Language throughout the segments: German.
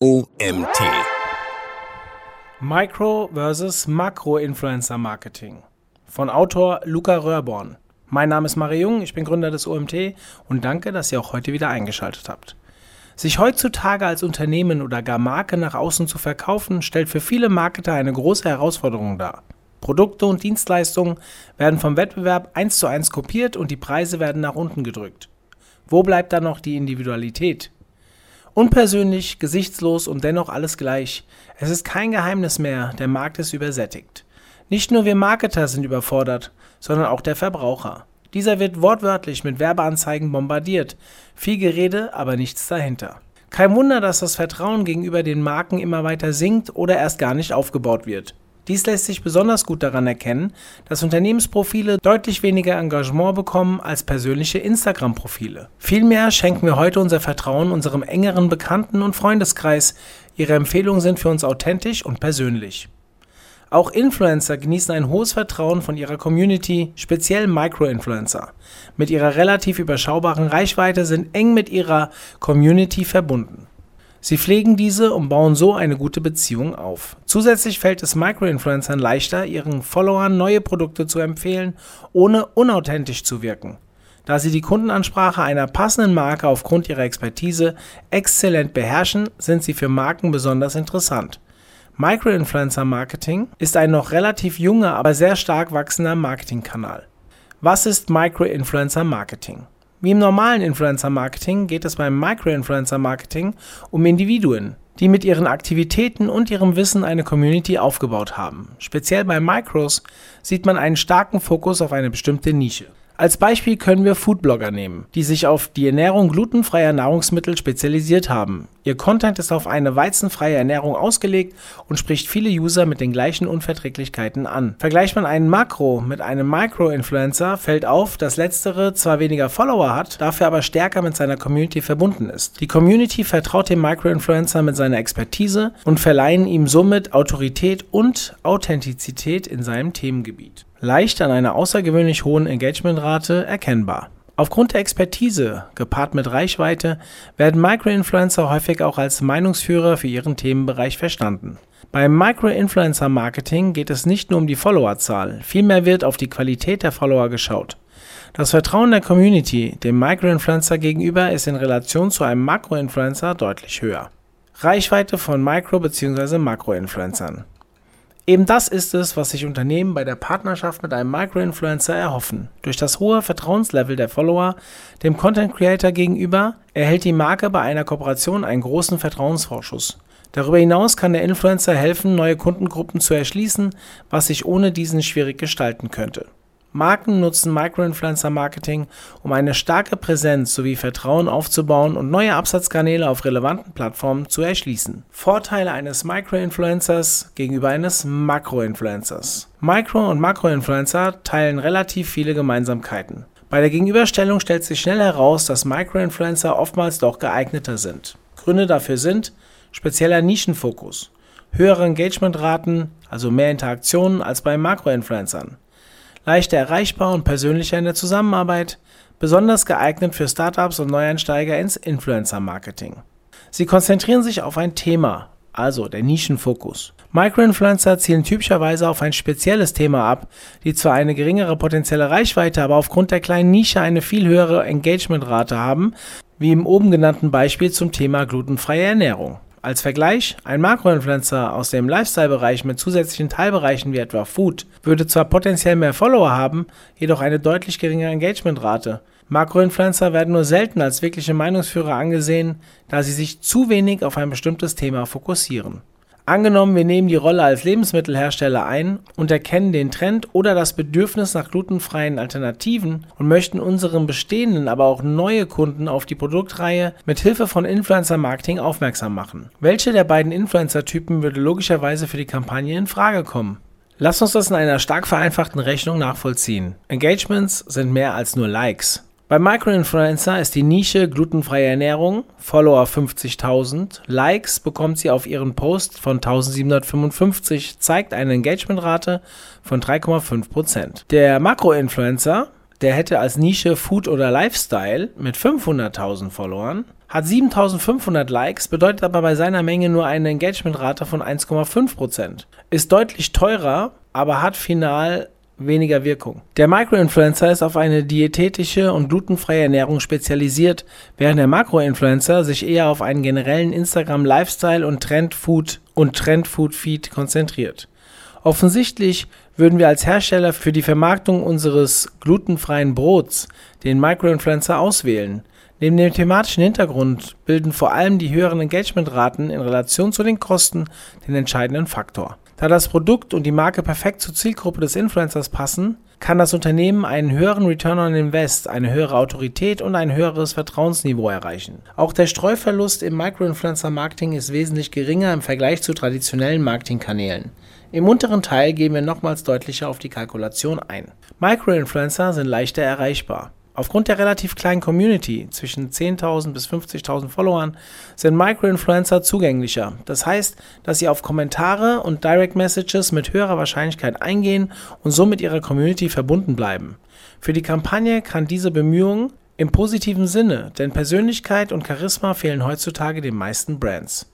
OMT. Micro versus Makro-Influencer Marketing von Autor Luca Röhrborn. Mein Name ist Mario Jung, ich bin Gründer des OMT und danke, dass ihr auch heute wieder eingeschaltet habt. Sich heutzutage als Unternehmen oder gar Marke nach außen zu verkaufen, stellt für viele Marketer eine große Herausforderung dar. Produkte und Dienstleistungen werden vom Wettbewerb eins zu eins kopiert und die Preise werden nach unten gedrückt. Wo bleibt da noch die Individualität? Unpersönlich, gesichtslos und dennoch alles gleich. Es ist kein Geheimnis mehr, der Markt ist übersättigt. Nicht nur wir Marketer sind überfordert, sondern auch der Verbraucher. Dieser wird wortwörtlich mit Werbeanzeigen bombardiert. Viel Gerede, aber nichts dahinter. Kein Wunder, dass das Vertrauen gegenüber den Marken immer weiter sinkt oder erst gar nicht aufgebaut wird. Dies lässt sich besonders gut daran erkennen, dass Unternehmensprofile deutlich weniger Engagement bekommen als persönliche Instagram-Profile. Vielmehr schenken wir heute unser Vertrauen unserem engeren Bekannten- und Freundeskreis. Ihre Empfehlungen sind für uns authentisch und persönlich. Auch Influencer genießen ein hohes Vertrauen von ihrer Community, speziell Micro-Influencer. Mit ihrer relativ überschaubaren Reichweite sind eng mit ihrer Community verbunden. Sie pflegen diese und bauen so eine gute Beziehung auf. Zusätzlich fällt es Microinfluencern leichter, ihren Followern neue Produkte zu empfehlen, ohne unauthentisch zu wirken. Da sie die Kundenansprache einer passenden Marke aufgrund ihrer Expertise exzellent beherrschen, sind sie für Marken besonders interessant. Microinfluencer Marketing ist ein noch relativ junger, aber sehr stark wachsender Marketingkanal. Was ist Microinfluencer Marketing? Wie im normalen Influencer-Marketing geht es beim Micro-Influencer-Marketing um Individuen, die mit ihren Aktivitäten und ihrem Wissen eine Community aufgebaut haben. Speziell bei Micros sieht man einen starken Fokus auf eine bestimmte Nische. Als Beispiel können wir Foodblogger nehmen, die sich auf die Ernährung glutenfreier Nahrungsmittel spezialisiert haben. Ihr Content ist auf eine weizenfreie Ernährung ausgelegt und spricht viele User mit den gleichen Unverträglichkeiten an. Vergleicht man einen Makro mit einem Micro-Influencer, fällt auf, dass letztere zwar weniger Follower hat, dafür aber stärker mit seiner Community verbunden ist. Die Community vertraut dem Micro-Influencer mit seiner Expertise und verleihen ihm somit Autorität und Authentizität in seinem Themengebiet leicht an einer außergewöhnlich hohen Engagementrate erkennbar. Aufgrund der Expertise, gepaart mit Reichweite, werden Microinfluencer häufig auch als Meinungsführer für ihren Themenbereich verstanden. Beim Microinfluencer-Marketing geht es nicht nur um die Followerzahl, vielmehr wird auf die Qualität der Follower geschaut. Das Vertrauen der Community dem Microinfluencer gegenüber ist in Relation zu einem Makroinfluencer deutlich höher. Reichweite von Micro- bzw. Makroinfluencern. Eben das ist es, was sich Unternehmen bei der Partnerschaft mit einem Microinfluencer erhoffen. Durch das hohe Vertrauenslevel der Follower dem Content Creator gegenüber erhält die Marke bei einer Kooperation einen großen Vertrauensvorschuss. Darüber hinaus kann der Influencer helfen, neue Kundengruppen zu erschließen, was sich ohne diesen schwierig gestalten könnte. Marken nutzen Microinfluencer-Marketing, um eine starke Präsenz sowie Vertrauen aufzubauen und neue Absatzkanäle auf relevanten Plattformen zu erschließen. Vorteile eines Microinfluencers gegenüber eines Makroinfluencers. Micro- und Makroinfluencer teilen relativ viele Gemeinsamkeiten. Bei der Gegenüberstellung stellt sich schnell heraus, dass Microinfluencer oftmals doch geeigneter sind. Gründe dafür sind spezieller Nischenfokus, höhere Engagementraten, also mehr Interaktionen als bei Makroinfluencern, leichter erreichbar und persönlicher in der Zusammenarbeit, besonders geeignet für Startups und Neueinsteiger ins Influencer-Marketing. Sie konzentrieren sich auf ein Thema, also der Nischenfokus. Microinfluencer zielen typischerweise auf ein spezielles Thema ab, die zwar eine geringere potenzielle Reichweite, aber aufgrund der kleinen Nische eine viel höhere Engagementrate haben, wie im oben genannten Beispiel zum Thema glutenfreie Ernährung. Als Vergleich, ein Makroinfluencer aus dem Lifestyle-Bereich mit zusätzlichen Teilbereichen wie etwa Food würde zwar potenziell mehr Follower haben, jedoch eine deutlich geringere Engagementrate. Makroinfluencer werden nur selten als wirkliche Meinungsführer angesehen, da sie sich zu wenig auf ein bestimmtes Thema fokussieren. Angenommen, wir nehmen die Rolle als Lebensmittelhersteller ein und erkennen den Trend oder das Bedürfnis nach glutenfreien Alternativen und möchten unseren bestehenden, aber auch neue Kunden auf die Produktreihe mit Hilfe von Influencer Marketing aufmerksam machen. Welche der beiden Influencer-Typen würde logischerweise für die Kampagne in Frage kommen? Lass uns das in einer stark vereinfachten Rechnung nachvollziehen. Engagements sind mehr als nur Likes. Bei Microinfluencer ist die Nische glutenfreie Ernährung, Follower 50.000, Likes bekommt sie auf ihren Post von 1755, zeigt eine Engagementrate von 3,5%. Der Makroinfluencer, der hätte als Nische Food oder Lifestyle mit 500.000 Followern, hat 7500 Likes, bedeutet aber bei seiner Menge nur eine Engagementrate von 1,5%. Ist deutlich teurer, aber hat final weniger Wirkung. Der Microinfluencer ist auf eine diätetische und glutenfreie Ernährung spezialisiert, während der Makroinfluencer sich eher auf einen generellen Instagram Lifestyle und Trendfood und Trendfood Feed konzentriert. Offensichtlich würden wir als Hersteller für die Vermarktung unseres glutenfreien Brots den Microinfluencer auswählen. Neben dem thematischen Hintergrund bilden vor allem die höheren Engagementraten in Relation zu den Kosten den entscheidenden Faktor. Da das Produkt und die Marke perfekt zur Zielgruppe des Influencers passen, kann das Unternehmen einen höheren Return on Invest, eine höhere Autorität und ein höheres Vertrauensniveau erreichen. Auch der Streuverlust im Microinfluencer-Marketing ist wesentlich geringer im Vergleich zu traditionellen Marketingkanälen. Im unteren Teil gehen wir nochmals deutlicher auf die Kalkulation ein. Microinfluencer sind leichter erreichbar. Aufgrund der relativ kleinen Community zwischen 10.000 bis 50.000 Followern sind Microinfluencer zugänglicher. Das heißt, dass sie auf Kommentare und Direct Messages mit höherer Wahrscheinlichkeit eingehen und so mit ihrer Community verbunden bleiben. Für die Kampagne kann diese Bemühung im positiven Sinne, denn Persönlichkeit und Charisma fehlen heutzutage den meisten Brands.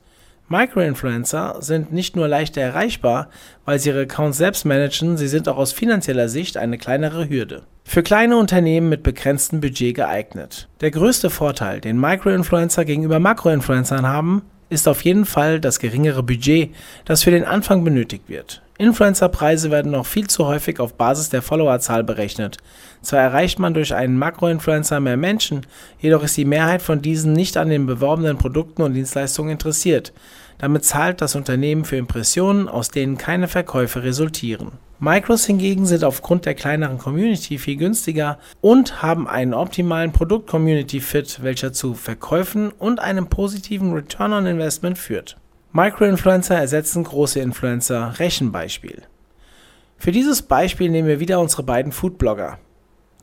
Microinfluencer sind nicht nur leichter erreichbar, weil sie ihre Accounts selbst managen, sie sind auch aus finanzieller Sicht eine kleinere Hürde. Für kleine Unternehmen mit begrenztem Budget geeignet. Der größte Vorteil, den Microinfluencer gegenüber Makroinfluencern haben, ist auf jeden Fall das geringere Budget, das für den Anfang benötigt wird. Influencerpreise werden noch viel zu häufig auf Basis der Followerzahl berechnet. Zwar erreicht man durch einen Makroinfluencer mehr Menschen, jedoch ist die Mehrheit von diesen nicht an den beworbenen Produkten und Dienstleistungen interessiert. Damit zahlt das Unternehmen für Impressionen, aus denen keine Verkäufe resultieren. Micros hingegen sind aufgrund der kleineren Community viel günstiger und haben einen optimalen Produkt-Community-Fit, welcher zu Verkäufen und einem positiven Return on Investment führt. Microinfluencer ersetzen große Influencer. Rechenbeispiel. Für dieses Beispiel nehmen wir wieder unsere beiden Foodblogger.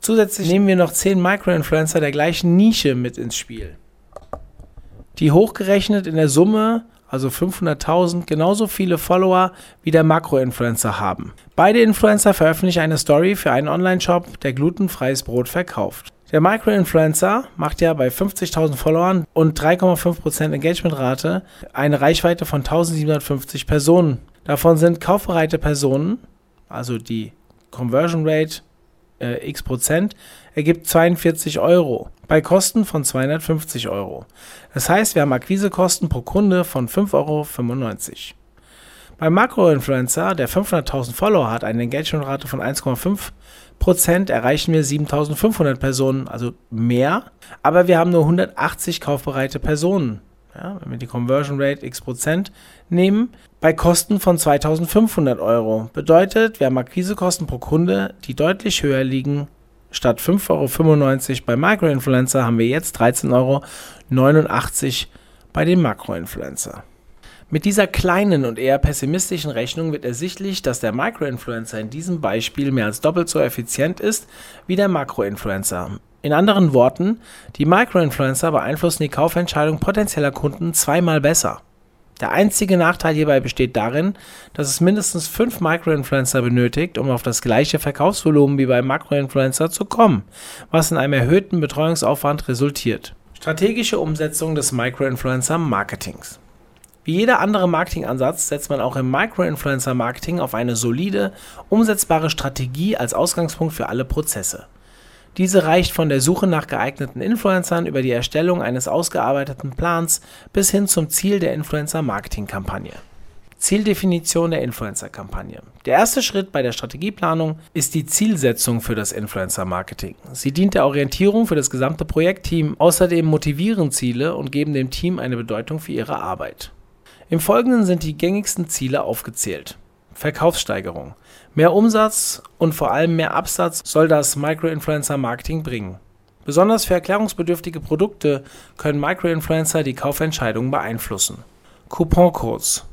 Zusätzlich nehmen wir noch 10 Microinfluencer der gleichen Nische mit ins Spiel, die hochgerechnet in der Summe, also 500.000, genauso viele Follower wie der Makroinfluencer haben. Beide Influencer veröffentlichen eine Story für einen Online-Shop, der glutenfreies Brot verkauft. Der Microinfluencer macht ja bei 50.000 Followern und 3,5% Engagementrate eine Reichweite von 1750 Personen. Davon sind kaufbereite Personen, also die Conversion Rate äh, x Prozent, ergibt 42 Euro bei Kosten von 250 Euro. Das heißt, wir haben Akquisekosten pro Kunde von 5,95 Euro. Beim Makroinfluencer, der 500.000 Follower hat, eine Engagementrate von 1,5%, erreichen wir 7.500 Personen, also mehr. Aber wir haben nur 180 kaufbereite Personen. Ja, wenn wir die Conversion Rate x Prozent nehmen, bei Kosten von 2500 Euro. Bedeutet, wir haben Akquisekosten pro Kunde, die deutlich höher liegen. Statt 5,95 Euro bei Microinfluencer haben wir jetzt 13,89 Euro bei dem Makroinfluencer. Mit dieser kleinen und eher pessimistischen Rechnung wird ersichtlich, dass der Microinfluencer in diesem Beispiel mehr als doppelt so effizient ist wie der Makroinfluencer. In anderen Worten, die Microinfluencer beeinflussen die Kaufentscheidung potenzieller Kunden zweimal besser. Der einzige Nachteil hierbei besteht darin, dass es mindestens fünf Microinfluencer benötigt, um auf das gleiche Verkaufsvolumen wie beim Makroinfluencer zu kommen, was in einem erhöhten Betreuungsaufwand resultiert. Strategische Umsetzung des Microinfluencer-Marketings wie jeder andere Marketingansatz setzt man auch im Micro-Influencer-Marketing auf eine solide, umsetzbare Strategie als Ausgangspunkt für alle Prozesse. Diese reicht von der Suche nach geeigneten Influencern über die Erstellung eines ausgearbeiteten Plans bis hin zum Ziel der Influencer-Marketing-Kampagne. Zieldefinition der Influencer-Kampagne. Der erste Schritt bei der Strategieplanung ist die Zielsetzung für das Influencer-Marketing. Sie dient der Orientierung für das gesamte Projektteam. Außerdem motivieren Ziele und geben dem Team eine Bedeutung für ihre Arbeit. Im Folgenden sind die gängigsten Ziele aufgezählt. Verkaufssteigerung. Mehr Umsatz und vor allem mehr Absatz soll das Microinfluencer-Marketing bringen. Besonders für erklärungsbedürftige Produkte können Microinfluencer die Kaufentscheidung beeinflussen. Couponcodes.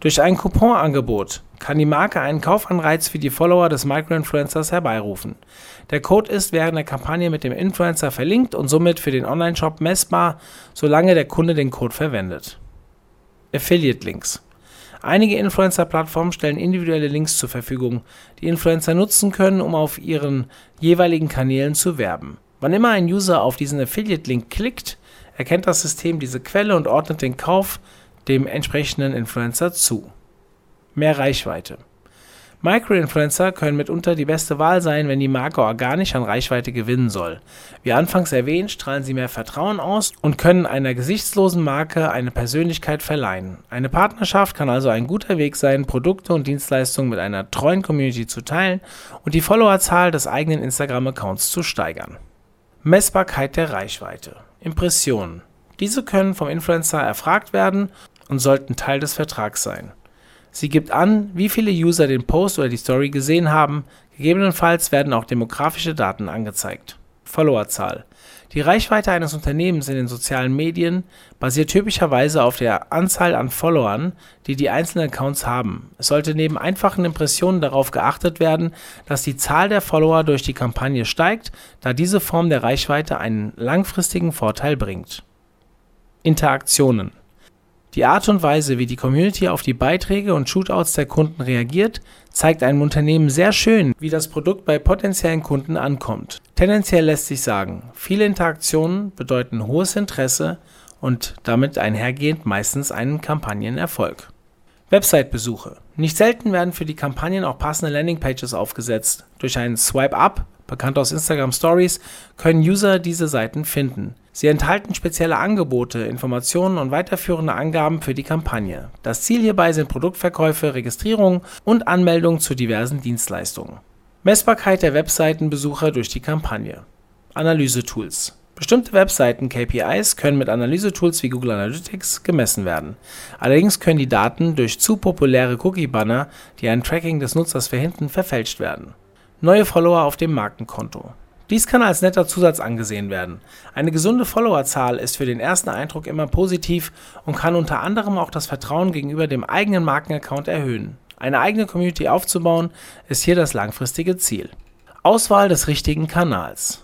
Durch ein Couponangebot kann die Marke einen Kaufanreiz für die Follower des Microinfluencers herbeirufen. Der Code ist während der Kampagne mit dem Influencer verlinkt und somit für den Onlineshop messbar, solange der Kunde den Code verwendet. Affiliate-Links. Einige Influencer-Plattformen stellen individuelle Links zur Verfügung, die Influencer nutzen können, um auf ihren jeweiligen Kanälen zu werben. Wann immer ein User auf diesen Affiliate-Link klickt, erkennt das System diese Quelle und ordnet den Kauf dem entsprechenden Influencer zu. Mehr Reichweite. Microinfluencer können mitunter die beste Wahl sein, wenn die Marke organisch an Reichweite gewinnen soll. Wie anfangs erwähnt, strahlen sie mehr Vertrauen aus und können einer gesichtslosen Marke eine Persönlichkeit verleihen. Eine Partnerschaft kann also ein guter Weg sein, Produkte und Dienstleistungen mit einer treuen Community zu teilen und die Followerzahl des eigenen Instagram-Accounts zu steigern. Messbarkeit der Reichweite. Impressionen. Diese können vom Influencer erfragt werden und sollten Teil des Vertrags sein. Sie gibt an, wie viele User den Post oder die Story gesehen haben, gegebenenfalls werden auch demografische Daten angezeigt. Followerzahl. Die Reichweite eines Unternehmens in den sozialen Medien basiert typischerweise auf der Anzahl an Followern, die die einzelnen Accounts haben. Es sollte neben einfachen Impressionen darauf geachtet werden, dass die Zahl der Follower durch die Kampagne steigt, da diese Form der Reichweite einen langfristigen Vorteil bringt. Interaktionen die Art und Weise, wie die Community auf die Beiträge und Shootouts der Kunden reagiert, zeigt einem Unternehmen sehr schön, wie das Produkt bei potenziellen Kunden ankommt. Tendenziell lässt sich sagen, viele Interaktionen bedeuten hohes Interesse und damit einhergehend meistens einen Kampagnenerfolg. Website-Besuche. Nicht selten werden für die Kampagnen auch passende Landingpages aufgesetzt. Durch einen Swipe Up, bekannt aus Instagram Stories, können User diese Seiten finden. Sie enthalten spezielle Angebote, Informationen und weiterführende Angaben für die Kampagne. Das Ziel hierbei sind Produktverkäufe, Registrierungen und Anmeldungen zu diversen Dienstleistungen. Messbarkeit der Webseitenbesucher durch die Kampagne. Analysetools. Bestimmte Webseiten-KPIs können mit Analysetools wie Google Analytics gemessen werden. Allerdings können die Daten durch zu populäre Cookie-Banner, die ein Tracking des Nutzers verhindern, verfälscht werden. Neue Follower auf dem Markenkonto. Dies kann als netter Zusatz angesehen werden. Eine gesunde Followerzahl ist für den ersten Eindruck immer positiv und kann unter anderem auch das Vertrauen gegenüber dem eigenen Markenaccount erhöhen. Eine eigene Community aufzubauen ist hier das langfristige Ziel. Auswahl des richtigen Kanals.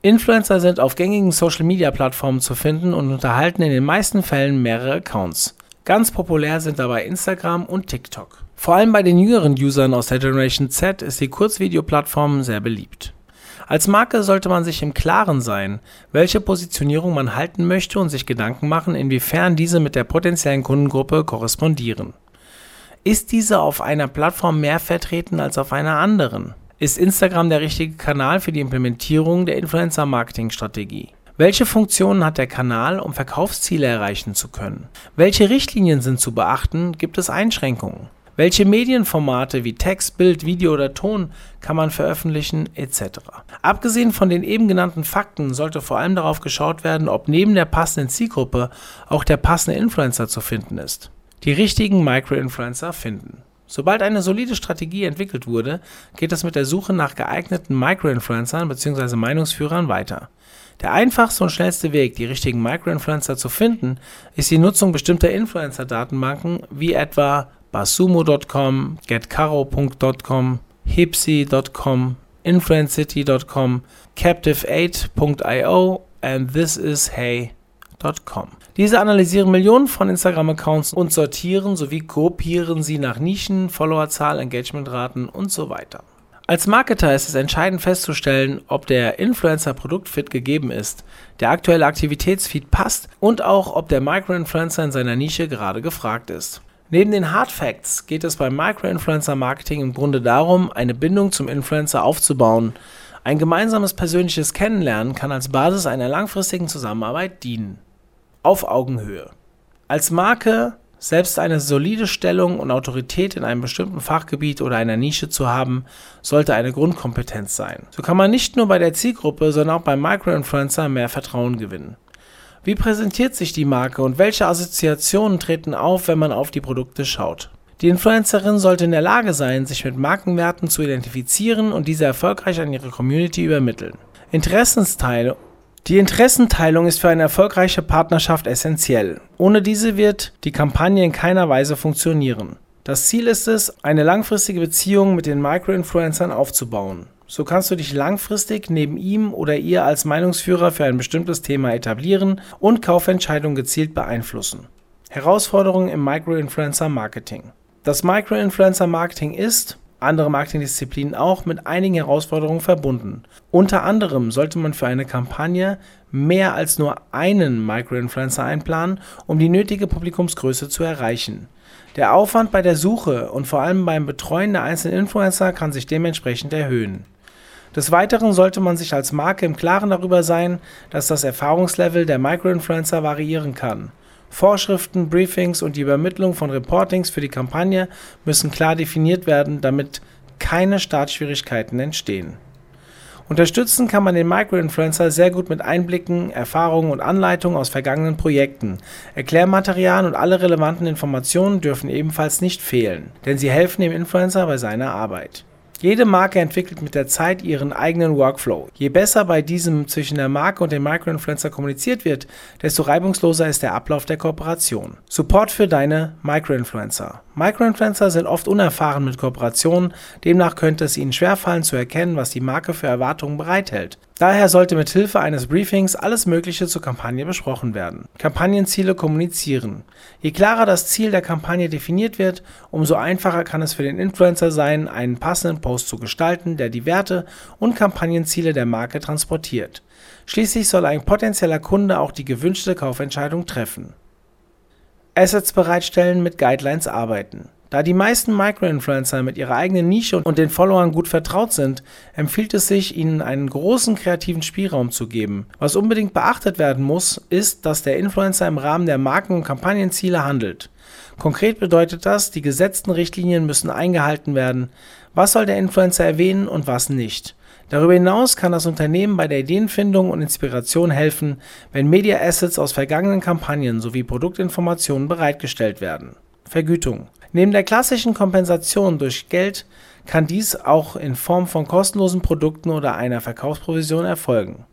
Influencer sind auf gängigen Social-Media-Plattformen zu finden und unterhalten in den meisten Fällen mehrere Accounts. Ganz populär sind dabei Instagram und TikTok. Vor allem bei den jüngeren Usern aus der Generation Z ist die Kurzvideoplattform sehr beliebt. Als Marke sollte man sich im Klaren sein, welche Positionierung man halten möchte und sich Gedanken machen, inwiefern diese mit der potenziellen Kundengruppe korrespondieren. Ist diese auf einer Plattform mehr vertreten als auf einer anderen? Ist Instagram der richtige Kanal für die Implementierung der Influencer-Marketing-Strategie? Welche Funktionen hat der Kanal, um Verkaufsziele erreichen zu können? Welche Richtlinien sind zu beachten? Gibt es Einschränkungen? Welche Medienformate wie Text, Bild, Video oder Ton kann man veröffentlichen etc. Abgesehen von den eben genannten Fakten sollte vor allem darauf geschaut werden, ob neben der passenden Zielgruppe auch der passende Influencer zu finden ist. Die richtigen Microinfluencer finden. Sobald eine solide Strategie entwickelt wurde, geht es mit der Suche nach geeigneten Microinfluencern bzw. Meinungsführern weiter. Der einfachste und schnellste Weg, die richtigen Microinfluencer zu finden, ist die Nutzung bestimmter Influencer-Datenbanken wie etwa basumo.com, getcaro.com, hipsy.com, influencecity.com, captive8.io and thisishey.com. Diese analysieren Millionen von Instagram-Accounts und sortieren sowie gruppieren sie nach Nischen, Followerzahl, Engagementraten und so weiter. Als Marketer ist es entscheidend festzustellen, ob der Influencer-Produktfit gegeben ist, der aktuelle Aktivitätsfeed passt und auch, ob der Microinfluencer in seiner Nische gerade gefragt ist. Neben den Hard Facts geht es beim Microinfluencer Marketing im Grunde darum, eine Bindung zum Influencer aufzubauen. Ein gemeinsames persönliches Kennenlernen kann als Basis einer langfristigen Zusammenarbeit dienen. Auf Augenhöhe. Als Marke selbst eine solide Stellung und Autorität in einem bestimmten Fachgebiet oder einer Nische zu haben, sollte eine Grundkompetenz sein. So kann man nicht nur bei der Zielgruppe, sondern auch beim Microinfluencer mehr Vertrauen gewinnen. Wie präsentiert sich die Marke und welche Assoziationen treten auf, wenn man auf die Produkte schaut? Die Influencerin sollte in der Lage sein, sich mit Markenwerten zu identifizieren und diese erfolgreich an ihre Community übermitteln. Interessensteile die Interessenteilung ist für eine erfolgreiche Partnerschaft essentiell. Ohne diese wird die Kampagne in keiner Weise funktionieren. Das Ziel ist es, eine langfristige Beziehung mit den Microinfluencern aufzubauen. So kannst du dich langfristig neben ihm oder ihr als Meinungsführer für ein bestimmtes Thema etablieren und Kaufentscheidungen gezielt beeinflussen. Herausforderungen im Microinfluencer Marketing. Das Microinfluencer Marketing ist andere Marketingdisziplinen auch, mit einigen Herausforderungen verbunden. Unter anderem sollte man für eine Kampagne mehr als nur einen Microinfluencer einplanen, um die nötige Publikumsgröße zu erreichen. Der Aufwand bei der Suche und vor allem beim Betreuen der einzelnen Influencer kann sich dementsprechend erhöhen. Des Weiteren sollte man sich als Marke im Klaren darüber sein, dass das Erfahrungslevel der Microinfluencer variieren kann. Vorschriften, Briefings und die Übermittlung von Reportings für die Kampagne müssen klar definiert werden, damit keine Startschwierigkeiten entstehen. Unterstützen kann man den Microinfluencer sehr gut mit Einblicken, Erfahrungen und Anleitungen aus vergangenen Projekten. Erklärmaterialien und alle relevanten Informationen dürfen ebenfalls nicht fehlen, denn sie helfen dem Influencer bei seiner Arbeit. Jede Marke entwickelt mit der Zeit ihren eigenen Workflow. Je besser bei diesem zwischen der Marke und dem Microinfluencer kommuniziert wird, desto reibungsloser ist der Ablauf der Kooperation. Support für deine Microinfluencer. Microinfluencer sind oft unerfahren mit Kooperationen, demnach könnte es ihnen schwerfallen zu erkennen, was die Marke für Erwartungen bereithält. Daher sollte mit Hilfe eines Briefings alles Mögliche zur Kampagne besprochen werden. Kampagnenziele kommunizieren. Je klarer das Ziel der Kampagne definiert wird, umso einfacher kann es für den Influencer sein, einen passenden Post zu gestalten, der die Werte und Kampagnenziele der Marke transportiert. Schließlich soll ein potenzieller Kunde auch die gewünschte Kaufentscheidung treffen. Assets bereitstellen, mit Guidelines arbeiten. Da die meisten Microinfluencer mit ihrer eigenen Nische und den Followern gut vertraut sind, empfiehlt es sich, ihnen einen großen kreativen Spielraum zu geben. Was unbedingt beachtet werden muss, ist, dass der Influencer im Rahmen der Marken- und Kampagnenziele handelt. Konkret bedeutet das, die gesetzten Richtlinien müssen eingehalten werden. Was soll der Influencer erwähnen und was nicht? Darüber hinaus kann das Unternehmen bei der Ideenfindung und Inspiration helfen, wenn Media Assets aus vergangenen Kampagnen sowie Produktinformationen bereitgestellt werden. Vergütung. Neben der klassischen Kompensation durch Geld kann dies auch in Form von kostenlosen Produkten oder einer Verkaufsprovision erfolgen.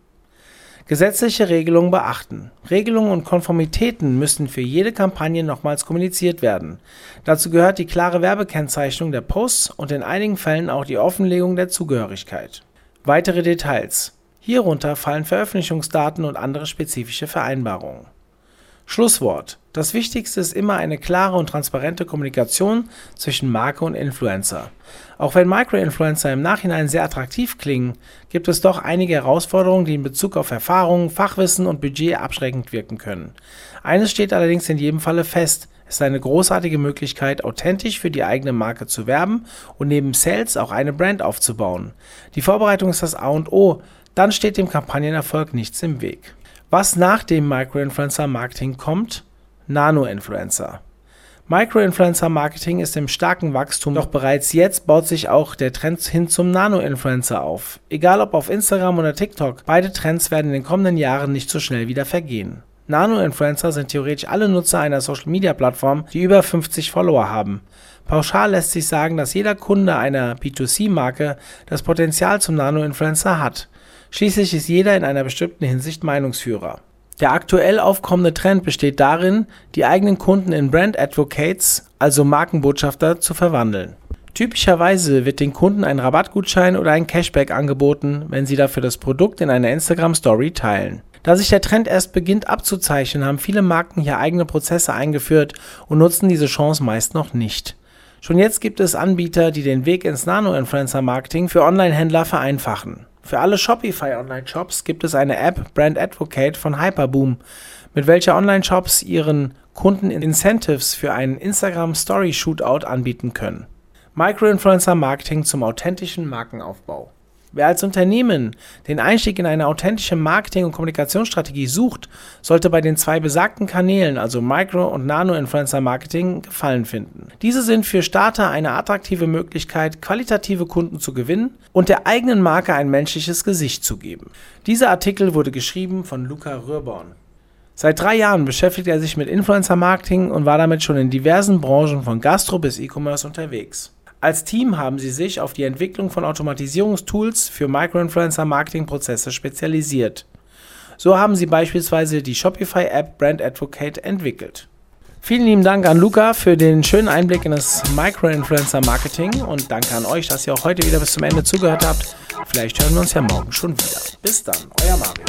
Gesetzliche Regelungen beachten. Regelungen und Konformitäten müssen für jede Kampagne nochmals kommuniziert werden. Dazu gehört die klare Werbekennzeichnung der Posts und in einigen Fällen auch die Offenlegung der Zugehörigkeit. Weitere Details. Hierunter fallen Veröffentlichungsdaten und andere spezifische Vereinbarungen. Schlusswort. Das Wichtigste ist immer eine klare und transparente Kommunikation zwischen Marke und Influencer. Auch wenn Microinfluencer im Nachhinein sehr attraktiv klingen, gibt es doch einige Herausforderungen, die in Bezug auf Erfahrung, Fachwissen und Budget abschreckend wirken können. Eines steht allerdings in jedem Falle fest, es ist eine großartige Möglichkeit, authentisch für die eigene Marke zu werben und neben Sales auch eine Brand aufzubauen. Die Vorbereitung ist das A und O, dann steht dem Kampagnenerfolg nichts im Weg. Was nach dem Microinfluencer-Marketing kommt? Nano-Influencer. Microinfluencer-Marketing ist im starken Wachstum, doch bereits jetzt baut sich auch der Trend hin zum Nano-Influencer auf. Egal ob auf Instagram oder TikTok, beide Trends werden in den kommenden Jahren nicht so schnell wieder vergehen. Nano-Influencer sind theoretisch alle Nutzer einer Social-Media-Plattform, die über 50 Follower haben. Pauschal lässt sich sagen, dass jeder Kunde einer B2C-Marke das Potenzial zum Nano-Influencer hat. Schließlich ist jeder in einer bestimmten Hinsicht Meinungsführer. Der aktuell aufkommende Trend besteht darin, die eigenen Kunden in Brand Advocates, also Markenbotschafter, zu verwandeln. Typischerweise wird den Kunden ein Rabattgutschein oder ein Cashback angeboten, wenn sie dafür das Produkt in einer Instagram Story teilen. Da sich der Trend erst beginnt abzuzeichnen, haben viele Marken hier eigene Prozesse eingeführt und nutzen diese Chance meist noch nicht. Schon jetzt gibt es Anbieter, die den Weg ins Nano-Influencer-Marketing für Online-Händler vereinfachen. Für alle Shopify Online-Shops gibt es eine App Brand Advocate von Hyperboom, mit welcher Online-Shops ihren Kunden Incentives für einen Instagram Story Shootout anbieten können. Microinfluencer Marketing zum authentischen Markenaufbau. Wer als Unternehmen den Einstieg in eine authentische Marketing- und Kommunikationsstrategie sucht, sollte bei den zwei besagten Kanälen, also Micro- und Nano-Influencer-Marketing, Gefallen finden. Diese sind für Starter eine attraktive Möglichkeit, qualitative Kunden zu gewinnen und der eigenen Marke ein menschliches Gesicht zu geben. Dieser Artikel wurde geschrieben von Luca Röhrborn. Seit drei Jahren beschäftigt er sich mit Influencer-Marketing und war damit schon in diversen Branchen von Gastro bis E-Commerce unterwegs. Als Team haben sie sich auf die Entwicklung von Automatisierungstools für Microinfluencer-Marketing-Prozesse spezialisiert. So haben sie beispielsweise die Shopify-App Brand Advocate entwickelt. Vielen lieben Dank an Luca für den schönen Einblick in das Microinfluencer-Marketing und danke an euch, dass ihr auch heute wieder bis zum Ende zugehört habt. Vielleicht hören wir uns ja morgen schon wieder. Bis dann, euer Mario.